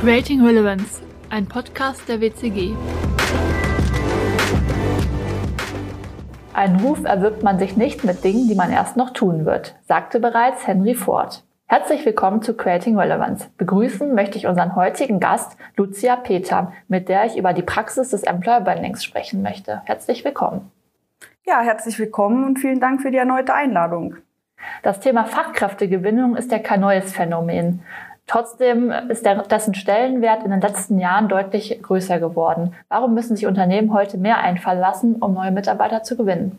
Creating Relevance, ein Podcast der WCG. Einen Ruf erwirbt man sich nicht mit Dingen, die man erst noch tun wird, sagte bereits Henry Ford. Herzlich willkommen zu Creating Relevance. Begrüßen möchte ich unseren heutigen Gast, Lucia Peter, mit der ich über die Praxis des Employer Brandings sprechen möchte. Herzlich willkommen. Ja, herzlich willkommen und vielen Dank für die erneute Einladung. Das Thema Fachkräftegewinnung ist ja kein neues Phänomen. Trotzdem ist der, dessen Stellenwert in den letzten Jahren deutlich größer geworden. Warum müssen sich Unternehmen heute mehr einfallen lassen, um neue Mitarbeiter zu gewinnen?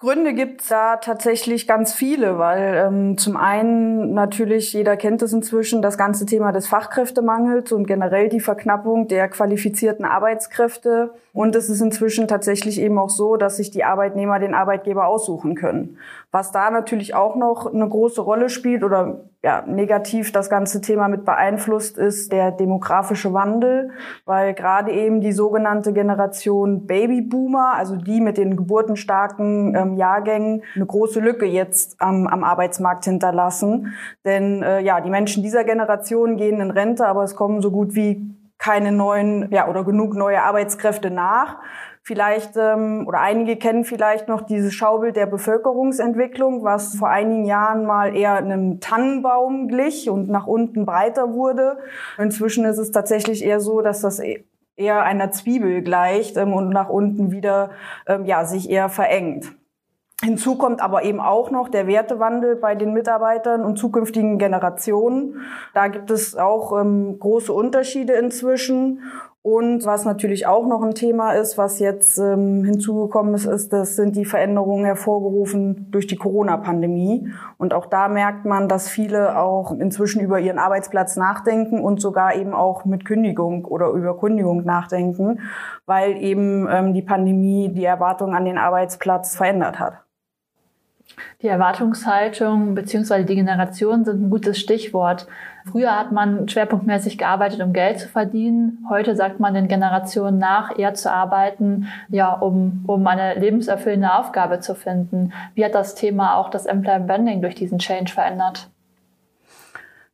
Gründe gibt's da tatsächlich ganz viele, weil ähm, zum einen natürlich, jeder kennt es inzwischen, das ganze Thema des Fachkräftemangels und generell die Verknappung der qualifizierten Arbeitskräfte. Und es ist inzwischen tatsächlich eben auch so, dass sich die Arbeitnehmer den Arbeitgeber aussuchen können. Was da natürlich auch noch eine große Rolle spielt oder ja, negativ das ganze Thema mit beeinflusst, ist der demografische Wandel, weil gerade eben die sogenannte Generation Babyboomer, also die mit den geburtenstarken ähm, Jahrgängen, eine große Lücke jetzt am, am Arbeitsmarkt hinterlassen. Denn äh, ja, die Menschen dieser Generation gehen in Rente, aber es kommen so gut wie keine neuen ja, oder genug neue Arbeitskräfte nach. Vielleicht ähm, oder einige kennen vielleicht noch dieses Schaubild der Bevölkerungsentwicklung, was vor einigen Jahren mal eher einem Tannenbaum glich und nach unten breiter wurde. Inzwischen ist es tatsächlich eher so, dass das e-, eher einer Zwiebel gleicht ähm, und nach unten wieder ähm, ja sich eher verengt. Hinzu kommt aber eben auch noch der Wertewandel bei den Mitarbeitern und zukünftigen Generationen. Da gibt es auch ähm, große Unterschiede inzwischen. Und was natürlich auch noch ein Thema ist, was jetzt ähm, hinzugekommen ist, ist, das sind die Veränderungen hervorgerufen durch die Corona-Pandemie. Und auch da merkt man, dass viele auch inzwischen über ihren Arbeitsplatz nachdenken und sogar eben auch mit Kündigung oder über Kündigung nachdenken, weil eben ähm, die Pandemie die Erwartungen an den Arbeitsplatz verändert hat. Die Erwartungshaltung bzw. die Generation sind ein gutes Stichwort. Früher hat man schwerpunktmäßig gearbeitet, um Geld zu verdienen. Heute sagt man den Generationen nach, eher zu arbeiten, ja, um, um eine lebenserfüllende Aufgabe zu finden. Wie hat das Thema auch das Employer Branding durch diesen Change verändert?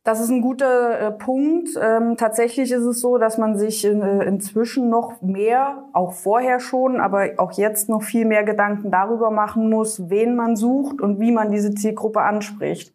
Das ist ein guter äh, Punkt. Ähm, tatsächlich ist es so, dass man sich äh, inzwischen noch mehr, auch vorher schon, aber auch jetzt noch viel mehr Gedanken darüber machen muss, wen man sucht und wie man diese Zielgruppe anspricht.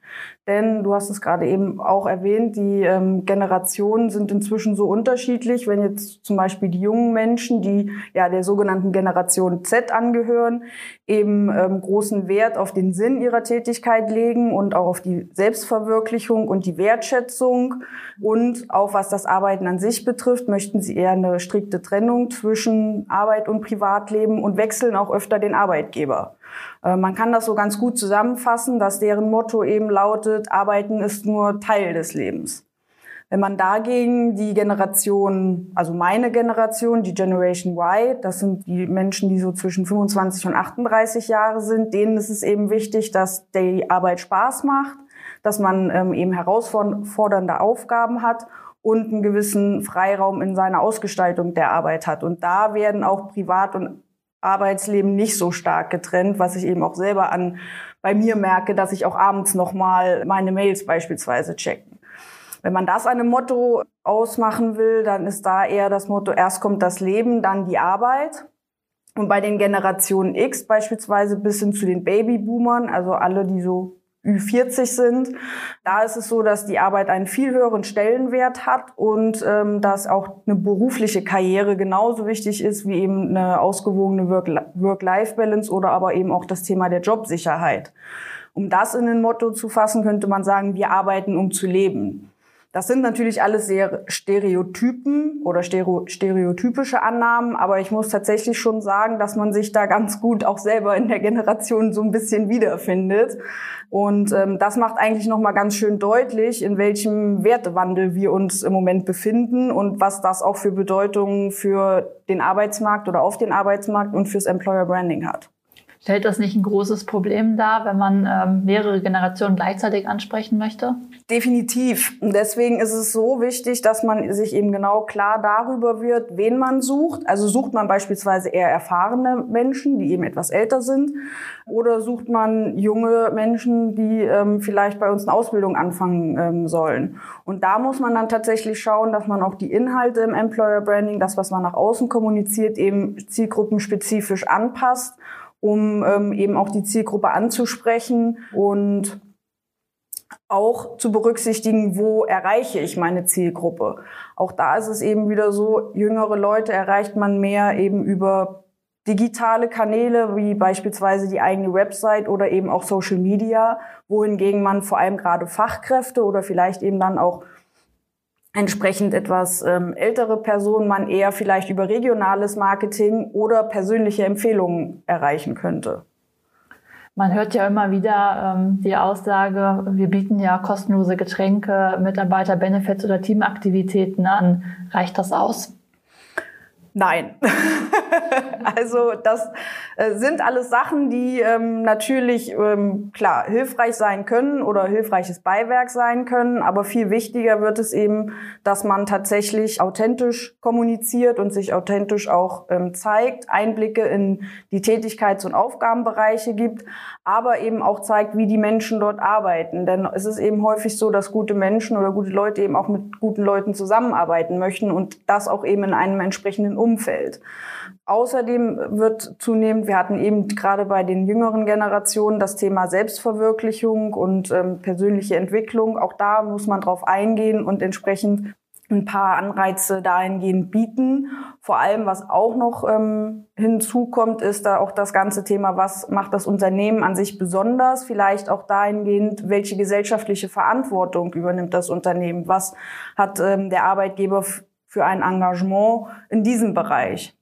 Denn du hast es gerade eben auch erwähnt, die ähm, Generationen sind inzwischen so unterschiedlich. Wenn jetzt zum Beispiel die jungen Menschen, die ja der sogenannten Generation Z angehören, eben ähm, großen Wert auf den Sinn ihrer Tätigkeit legen und auch auf die Selbstverwirklichung und die Wertschätzung und auch was das Arbeiten an sich betrifft, möchten sie eher eine strikte Trennung zwischen Arbeit und Privatleben und wechseln auch öfter den Arbeitgeber. Äh, man kann das so ganz gut zusammenfassen, dass deren Motto eben lautet, Arbeiten ist nur Teil des Lebens. Wenn man dagegen die Generation, also meine Generation, die Generation Y, das sind die Menschen, die so zwischen 25 und 38 Jahre sind, denen ist es eben wichtig, dass die Arbeit Spaß macht, dass man ähm, eben herausfordernde Aufgaben hat und einen gewissen Freiraum in seiner Ausgestaltung der Arbeit hat. Und da werden auch Privat- und Arbeitsleben nicht so stark getrennt, was ich eben auch selber an bei mir merke, dass ich auch abends noch mal meine Mails beispielsweise checken. Wenn man das einem Motto ausmachen will, dann ist da eher das Motto, erst kommt das Leben, dann die Arbeit. Und bei den Generationen X beispielsweise bis hin zu den Babyboomern, also alle, die so Ü40 sind. Da ist es so, dass die Arbeit einen viel höheren Stellenwert hat und ähm, dass auch eine berufliche Karriere genauso wichtig ist wie eben eine ausgewogene Work-Life-Balance oder aber eben auch das Thema der Jobsicherheit. Um das in ein Motto zu fassen, könnte man sagen, wir arbeiten, um zu leben. Das sind natürlich alles sehr Stereotypen oder stereotypische Annahmen, aber ich muss tatsächlich schon sagen, dass man sich da ganz gut auch selber in der Generation so ein bisschen wiederfindet. Und ähm, das macht eigentlich nochmal ganz schön deutlich, in welchem Wertewandel wir uns im Moment befinden und was das auch für Bedeutungen für den Arbeitsmarkt oder auf den Arbeitsmarkt und fürs Employer Branding hat. Stellt das nicht ein großes Problem dar, wenn man ähm, mehrere Generationen gleichzeitig ansprechen möchte? Definitiv. Und deswegen ist es so wichtig, dass man sich eben genau klar darüber wird, wen man sucht. Also sucht man beispielsweise eher erfahrene Menschen, die eben etwas älter sind, oder sucht man junge Menschen, die ähm, vielleicht bei uns eine Ausbildung anfangen ähm, sollen. Und da muss man dann tatsächlich schauen, dass man auch die Inhalte im Employer Branding, das, was man nach außen kommuniziert, eben zielgruppenspezifisch anpasst, um ähm, eben auch die Zielgruppe anzusprechen und auch zu berücksichtigen, wo erreiche ich meine Zielgruppe. Auch da ist es eben wieder so, jüngere Leute erreicht man mehr eben über digitale Kanäle wie beispielsweise die eigene Website oder eben auch Social Media, wohingegen man vor allem gerade Fachkräfte oder vielleicht eben dann auch entsprechend etwas ähm, ältere Personen man eher vielleicht über regionales Marketing oder persönliche Empfehlungen erreichen könnte. Man hört ja immer wieder ähm, die Aussage, wir bieten ja kostenlose Getränke, Mitarbeiter-Benefits oder Teamaktivitäten an. Reicht das aus? Nein. also das äh, sind alles Sachen, die ähm, natürlich ähm, klar hilfreich sein können oder hilfreiches Beiwerk sein können, aber viel wichtiger wird es eben, dass man tatsächlich authentisch kommuniziert und sich authentisch auch ähm, zeigt, Einblicke in die Tätigkeits- und Aufgabenbereiche gibt, aber eben auch zeigt, wie die Menschen dort arbeiten. Denn es ist eben häufig so, dass gute Menschen oder gute Leute eben auch mit guten Leuten zusammenarbeiten möchten und das auch eben in einem entsprechenden Umfeld. Außerdem wird zunehmend, wir hatten eben gerade bei den jüngeren Generationen das Thema Selbstverwirklichung und ähm, persönliche Entwicklung. Auch da muss man drauf eingehen und entsprechend ein paar Anreize dahingehend bieten. Vor allem, was auch noch ähm, hinzukommt, ist da auch das ganze Thema, was macht das Unternehmen an sich besonders? Vielleicht auch dahingehend, welche gesellschaftliche Verantwortung übernimmt das Unternehmen? Was hat ähm, der Arbeitgeber für ein Engagement in diesem Bereich.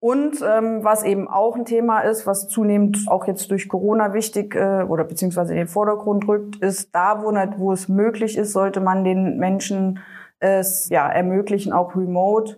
Und ähm, was eben auch ein Thema ist, was zunehmend auch jetzt durch Corona wichtig äh, oder beziehungsweise in den Vordergrund rückt, ist da, wo, nicht, wo es möglich ist, sollte man den Menschen es ja ermöglichen, auch remote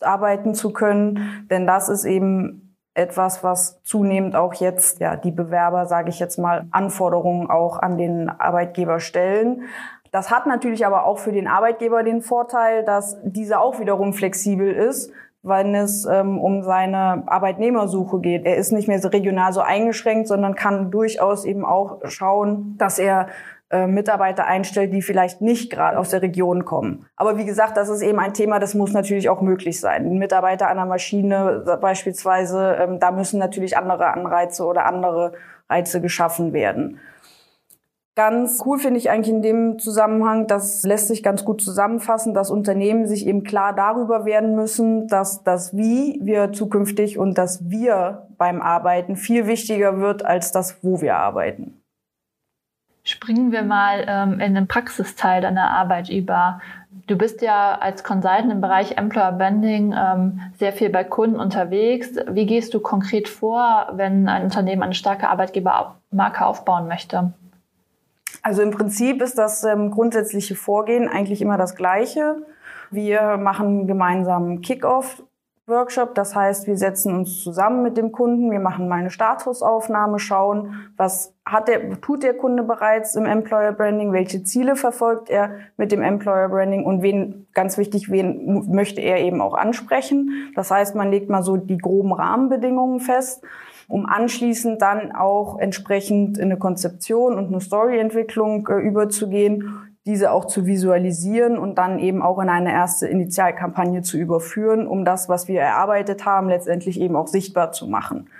arbeiten zu können. Denn das ist eben etwas, was zunehmend auch jetzt ja die Bewerber, sage ich jetzt mal, Anforderungen auch an den Arbeitgeber stellen. Das hat natürlich aber auch für den Arbeitgeber den Vorteil, dass dieser auch wiederum flexibel ist, wenn es ähm, um seine Arbeitnehmersuche geht. Er ist nicht mehr so regional so eingeschränkt, sondern kann durchaus eben auch schauen, dass er äh, Mitarbeiter einstellt, die vielleicht nicht gerade aus der Region kommen. Aber wie gesagt, das ist eben ein Thema, das muss natürlich auch möglich sein. Mitarbeiter an der Maschine beispielsweise, ähm, da müssen natürlich andere Anreize oder andere Reize geschaffen werden. Ganz cool finde ich eigentlich in dem Zusammenhang, das lässt sich ganz gut zusammenfassen, dass Unternehmen sich eben klar darüber werden müssen, dass das Wie wir zukünftig und das Wir beim Arbeiten viel wichtiger wird als das Wo wir arbeiten. Springen wir mal ähm, in den Praxisteil deiner Arbeit über. Du bist ja als Consultant im Bereich Employer Branding ähm, sehr viel bei Kunden unterwegs. Wie gehst du konkret vor, wenn ein Unternehmen eine starke Arbeitgebermarke aufbauen möchte? Also im Prinzip ist das ähm, grundsätzliche Vorgehen eigentlich immer das gleiche. Wir machen gemeinsam Kick-off Workshop. Das heißt, wir setzen uns zusammen mit dem Kunden, wir machen mal eine Statusaufnahme, schauen, was hat der, tut der Kunde bereits im Employer Branding, welche Ziele verfolgt er mit dem Employer Branding und wen, ganz wichtig, wen möchte er eben auch ansprechen. Das heißt, man legt mal so die groben Rahmenbedingungen fest um anschließend dann auch entsprechend in eine Konzeption und eine Storyentwicklung äh, überzugehen, diese auch zu visualisieren und dann eben auch in eine erste Initialkampagne zu überführen, um das, was wir erarbeitet haben, letztendlich eben auch sichtbar zu machen.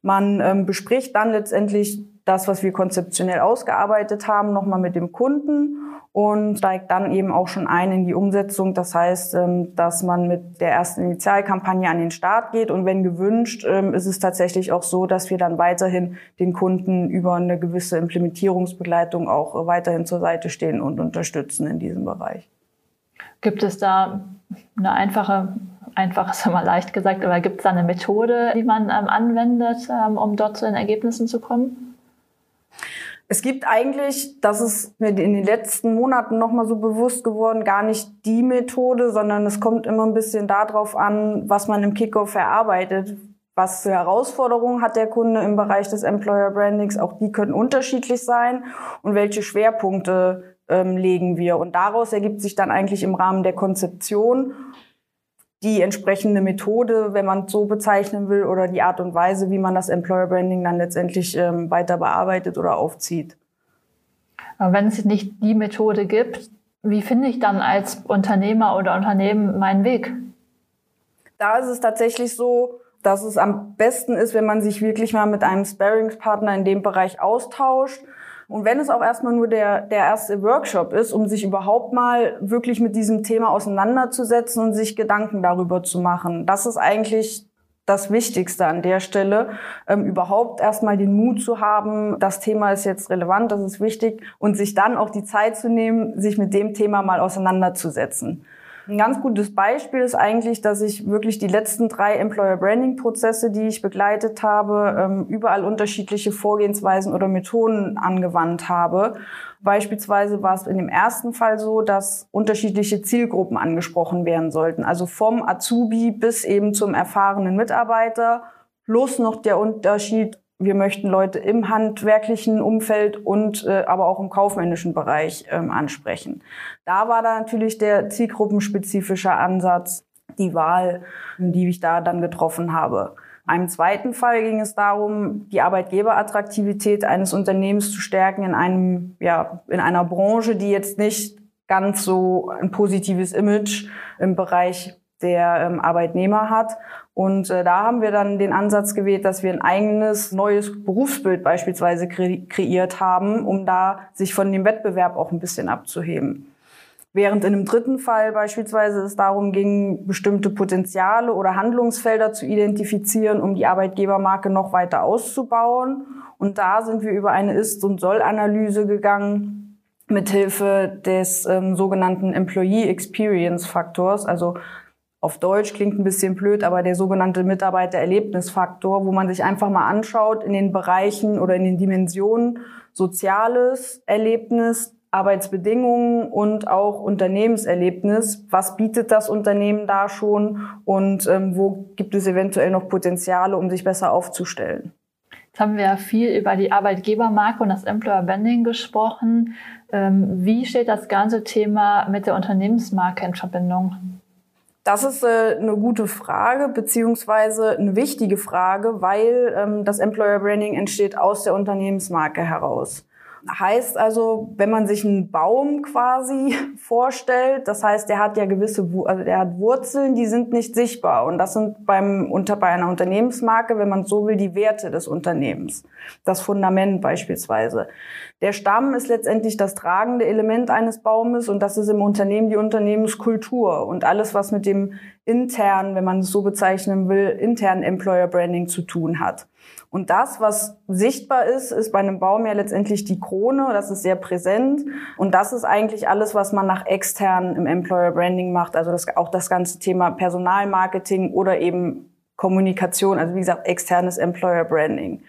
Man ähm, bespricht dann letztendlich das, was wir konzeptionell ausgearbeitet haben, nochmal mit dem Kunden und steigt dann eben auch schon ein in die Umsetzung. Das heißt, ähm, dass man mit der ersten Initialkampagne an den Start geht und wenn gewünscht, ähm, ist es tatsächlich auch so, dass wir dann weiterhin den Kunden über eine gewisse Implementierungsbegleitung auch weiterhin zur Seite stehen und unterstützen in diesem Bereich. Gibt es da eine einfache, einfach ist immer leicht gesagt, aber gibt es da eine Methode, die man ähm, anwendet, um dort zu den Ergebnissen zu kommen? Es gibt eigentlich, das ist mir in den letzten Monaten nochmal so bewusst geworden, gar nicht die Methode, sondern es kommt immer ein bisschen darauf an, was man im Kickoff erarbeitet. was für Herausforderungen hat der Kunde im Bereich des Employer Brandings. Auch die können unterschiedlich sein und welche Schwerpunkte ähm, legen wir. Und daraus ergibt sich dann eigentlich im Rahmen der Konzeption die entsprechende Methode, wenn man es so bezeichnen will, oder die Art und Weise, wie man das Employer Branding dann letztendlich ähm, weiter bearbeitet oder aufzieht. Aber wenn es nicht die Methode gibt, wie finde ich dann als Unternehmer oder Unternehmen meinen Weg? Da ist es tatsächlich so, dass es am besten ist, wenn man sich wirklich mal mit einem Sparringspartner in dem Bereich austauscht und wenn es auch erstmal nur der, der erste Workshop ist, um sich überhaupt mal wirklich mit diesem Thema auseinanderzusetzen und sich Gedanken darüber zu machen. Das ist eigentlich das Wichtigste an der Stelle, ähm, überhaupt erstmal den Mut zu haben, das Thema ist jetzt relevant, das ist wichtig und sich dann auch die Zeit zu nehmen, sich mit dem Thema mal auseinanderzusetzen. Ein ganz gutes Beispiel ist eigentlich, dass ich wirklich die letzten drei Employer Branding Prozesse, die ich begleitet habe, ähm, überall unterschiedliche Vorgehensweisen oder Methoden angewandt habe. Beispielsweise war es in dem ersten Fall so, dass unterschiedliche Zielgruppen angesprochen werden sollten. Also vom Azubi bis eben zum erfahrenen Mitarbeiter plus noch der Unterschied wir möchten Leute im handwerklichen Umfeld und äh, aber auch im kaufmännischen Bereich ähm, ansprechen. Da war da natürlich der zielgruppenspezifische Ansatz, die Wahl, die ich da dann getroffen habe. Einem zweiten Fall ging es darum, die Arbeitgeberattraktivität eines Unternehmens zu stärken in einem, ja, in einer Branche, die jetzt nicht ganz so ein positives Image im Bereich der ähm, Arbeitnehmer hat. Und äh, da haben wir dann den Ansatz gewählt, dass wir ein eigenes neues Berufsbild beispielsweise kre kreiert haben, um da sich von dem Wettbewerb auch ein bisschen abzuheben. Während in einem dritten Fall beispielsweise es darum ging, bestimmte Potenziale oder Handlungsfelder zu identifizieren, um die Arbeitgebermarke noch weiter auszubauen. Und da sind wir über eine Ist- und Soll-Analyse gegangen, mithilfe des ähm, sogenannten Employee Experience Faktors, also auf Deutsch klingt ein bisschen blöd, aber der sogenannte Mitarbeitererlebnisfaktor, wo man sich einfach mal anschaut in den Bereichen oder in den Dimensionen soziales Erlebnis, Arbeitsbedingungen und auch Unternehmenserlebnis. Was bietet das Unternehmen da schon und ähm, wo gibt es eventuell noch Potenziale, um sich besser aufzustellen? Jetzt haben wir ja viel über die Arbeitgebermarke und das Employer Branding gesprochen. Ähm, wie steht das ganze Thema mit der Unternehmensmarke in Verbindung? Das ist äh, eine gute Frage, beziehungsweise eine wichtige Frage, weil ähm, das Employer Branding entsteht aus der Unternehmensmarke heraus. Heißt also, wenn man sich einen Baum quasi vorstellt, das heißt, der hat ja gewisse, also der hat Wurzeln, die sind nicht sichtbar. Und das sind beim, unter, bei einer Unternehmensmarke, wenn man so will, die Werte des Unternehmens. Das Fundament beispielsweise. Der Stamm ist letztendlich das tragende Element eines Baumes und das ist im Unternehmen die Unternehmenskultur und alles, was mit dem internen, wenn man es so bezeichnen will, internen Employer Branding zu tun hat. Und das, was sichtbar ist, ist bei einem Baum ja letztendlich die Krone. Das ist sehr präsent. Und das ist eigentlich alles, was man nach extern im Employer Branding macht. Also das, auch das ganze Thema Personalmarketing oder eben Kommunikation. Also wie gesagt, externes Employer Branding.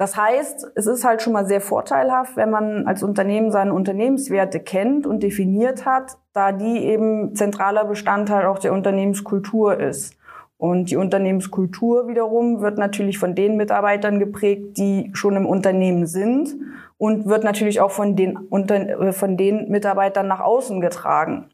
Das heißt, es ist halt schon mal sehr vorteilhaft, wenn man als Unternehmen seine Unternehmenswerte kennt und definiert hat, da die eben zentraler Bestandteil auch der Unternehmenskultur ist. Und die Unternehmenskultur wiederum wird natürlich von den Mitarbeitern geprägt, die schon im Unternehmen sind und wird natürlich auch von den, äh, von den Mitarbeitern nach außen getragen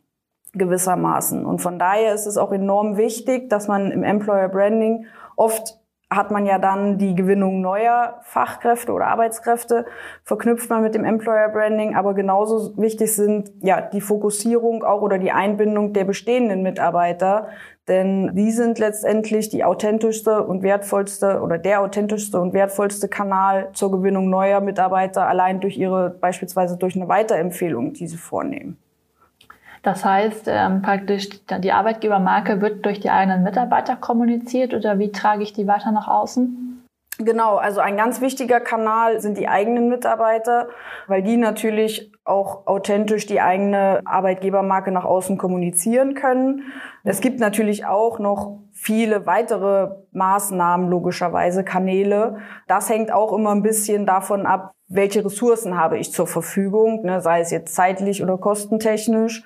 gewissermaßen. Und von daher ist es auch enorm wichtig, dass man im Employer Branding oft hat man ja dann die Gewinnung neuer Fachkräfte oder Arbeitskräfte, verknüpft man mit dem Employer Branding, aber genauso wichtig sind ja die Fokussierung auch oder die Einbindung der bestehenden Mitarbeiter, denn die sind letztendlich die authentischste und wertvollste oder der authentischste und wertvollste Kanal zur Gewinnung neuer Mitarbeiter allein durch ihre, beispielsweise durch eine Weiterempfehlung, die sie vornehmen. Das heißt, ähm, praktisch die Arbeitgebermarke wird durch die eigenen Mitarbeiter kommuniziert oder wie trage ich die weiter nach außen? Genau, also ein ganz wichtiger Kanal sind die eigenen Mitarbeiter, weil die natürlich auch authentisch die eigene Arbeitgebermarke nach außen kommunizieren können. Es gibt natürlich auch noch viele weitere Maßnahmen, logischerweise Kanäle. Das hängt auch immer ein bisschen davon ab, welche Ressourcen habe ich zur Verfügung, ne, sei es jetzt zeitlich oder kostentechnisch.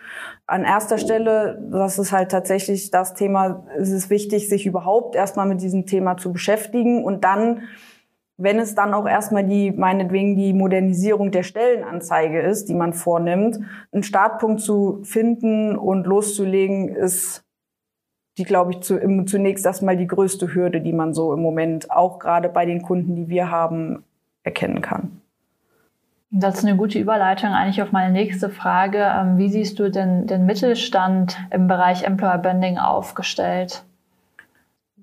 An erster Stelle, das ist halt tatsächlich das Thema, es ist wichtig, sich überhaupt erstmal mit diesem Thema zu beschäftigen und dann wenn es dann auch erstmal die, meinetwegen die Modernisierung der Stellenanzeige ist, die man vornimmt, einen Startpunkt zu finden und loszulegen, ist die, glaube ich, zu, zunächst erstmal die größte Hürde, die man so im Moment auch gerade bei den Kunden, die wir haben, erkennen kann. Das ist eine gute Überleitung eigentlich auf meine nächste Frage. Ähm, wie siehst du denn den Mittelstand im Bereich Employer Branding aufgestellt?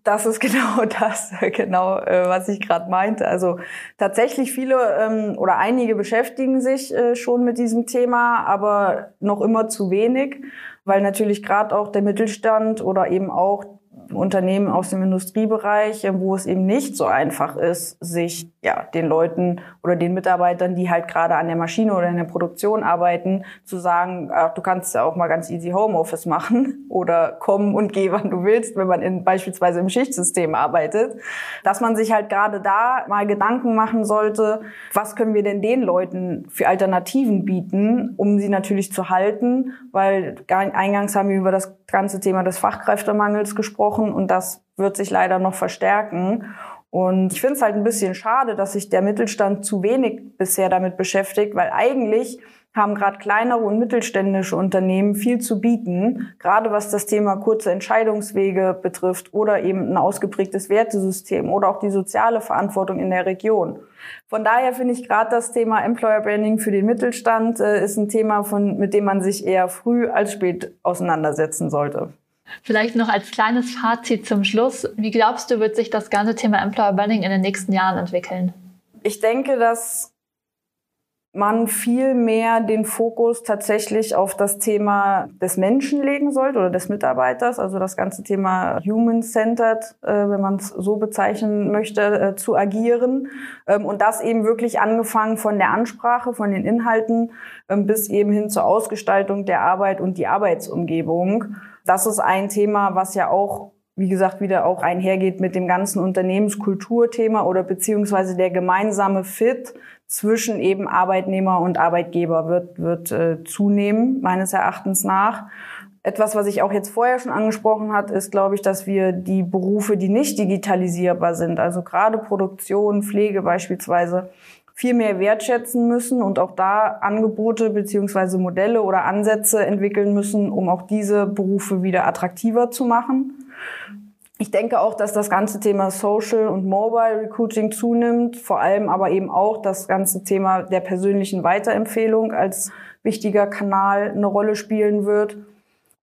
Das ist genau das, genau, äh, was ich gerade meinte. Also tatsächlich viele ähm, oder einige beschäftigen sich äh, schon mit diesem Thema, aber noch immer zu wenig, weil natürlich gerade auch der Mittelstand oder eben auch Unternehmen aus dem Industriebereich, wo es eben nicht so einfach ist, sich ja den Leuten oder den Mitarbeitern, die halt gerade an der Maschine oder in der Produktion arbeiten, zu sagen, ach, du kannst ja auch mal ganz easy Homeoffice machen oder kommen und geh, wann du willst, wenn man in, beispielsweise im Schichtsystem arbeitet, dass man sich halt gerade da mal Gedanken machen sollte, was können wir denn den Leuten für Alternativen bieten, um sie natürlich zu halten, weil eingangs haben wir über das ganze Thema des Fachkräftemangels gesprochen und das wird sich leider noch verstärken. Und ich finde es halt ein bisschen schade, dass sich der Mittelstand zu wenig bisher damit beschäftigt, weil eigentlich haben gerade kleinere und mittelständische Unternehmen viel zu bieten, gerade was das Thema kurze Entscheidungswege betrifft oder eben ein ausgeprägtes Wertesystem oder auch die soziale Verantwortung in der Region. Von daher finde ich gerade das Thema Employer Branding für den Mittelstand äh, ist ein Thema, von, mit dem man sich eher früh als spät auseinandersetzen sollte. Vielleicht noch als kleines Fazit zum Schluss. Wie glaubst du, wird sich das ganze Thema Employer Branding in den nächsten Jahren entwickeln? Ich denke, dass man viel mehr den Fokus tatsächlich auf das Thema des Menschen legen sollte oder des Mitarbeiters, also das ganze Thema human-centered, äh, wenn man es so bezeichnen möchte, äh, zu agieren. Ähm, und das eben wirklich angefangen von der Ansprache, von den Inhalten ähm, bis eben hin zur Ausgestaltung der Arbeit und die Arbeitsumgebung. Das ist ein Thema, was ja auch wie gesagt, wieder auch einhergeht mit dem ganzen Unternehmenskulturthema oder beziehungsweise der gemeinsame Fit zwischen eben Arbeitnehmer und Arbeitgeber wird, wird äh, zunehmen, meines Erachtens nach. Etwas, was ich auch jetzt vorher schon angesprochen hat, ist, glaube ich, dass wir die Berufe, die nicht digitalisierbar sind, also gerade Produktion, Pflege beispielsweise, viel mehr wertschätzen müssen und auch da Angebote beziehungsweise Modelle oder Ansätze entwickeln müssen, um auch diese Berufe wieder attraktiver zu machen. Ich denke auch, dass das ganze Thema Social und Mobile Recruiting zunimmt, vor allem aber eben auch das ganze Thema der persönlichen Weiterempfehlung als wichtiger Kanal eine Rolle spielen wird.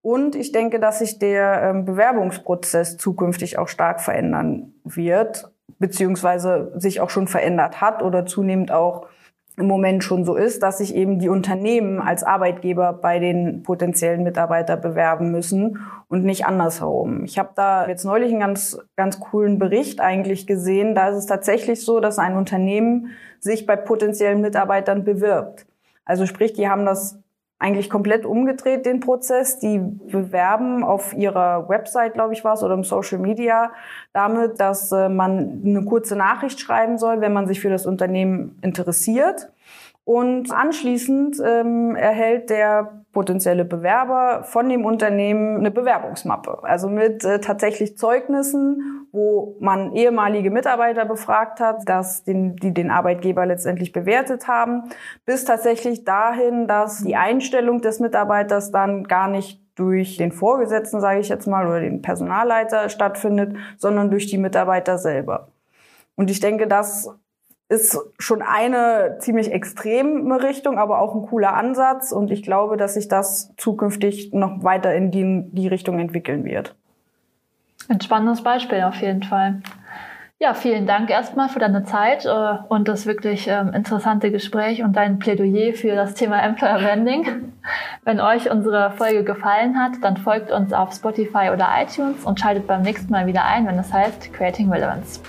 Und ich denke, dass sich der ähm, Bewerbungsprozess zukünftig auch stark verändern wird, beziehungsweise sich auch schon verändert hat oder zunehmend auch im Moment schon so ist, dass sich eben die Unternehmen als Arbeitgeber bei den potenziellen Mitarbeitern bewerben müssen und nicht andersherum. Ich habe da jetzt neulich einen ganz, ganz coolen Bericht eigentlich gesehen. Da ist es tatsächlich so, dass ein Unternehmen sich bei potenziellen Mitarbeitern bewirbt. Also sprich, die haben das eigentlich komplett umgedreht, den Prozess. Die bewerben auf ihrer Website, glaube ich, war es, oder im Social Media damit, dass äh, man eine kurze Nachricht schreiben soll, wenn man sich für das Unternehmen interessiert. Und anschließend ähm, erhält der potenzielle Bewerber von dem Unternehmen eine Bewerbungsmappe. Also mit äh, tatsächlich Zeugnissen, wo man ehemalige Mitarbeiter befragt hat, dass den, die den Arbeitgeber letztendlich bewertet haben, bis tatsächlich dahin, dass die Einstellung des Mitarbeiters dann gar nicht durch den Vorgesetzten, sage ich jetzt mal, oder den Personalleiter stattfindet, sondern durch die Mitarbeiter selber. Und ich denke, das ist schon eine ziemlich extreme Richtung, aber auch ein cooler Ansatz. Und ich glaube, dass sich das zukünftig noch weiter in die, die Richtung entwickeln wird. Ein spannendes Beispiel auf jeden Fall. Ja, vielen Dank erstmal für deine Zeit äh, und das wirklich ähm, interessante Gespräch und dein Plädoyer für das Thema Employer Branding. Wenn euch unsere Folge gefallen hat, dann folgt uns auf Spotify oder iTunes und schaltet beim nächsten Mal wieder ein, wenn es heißt Creating Relevance.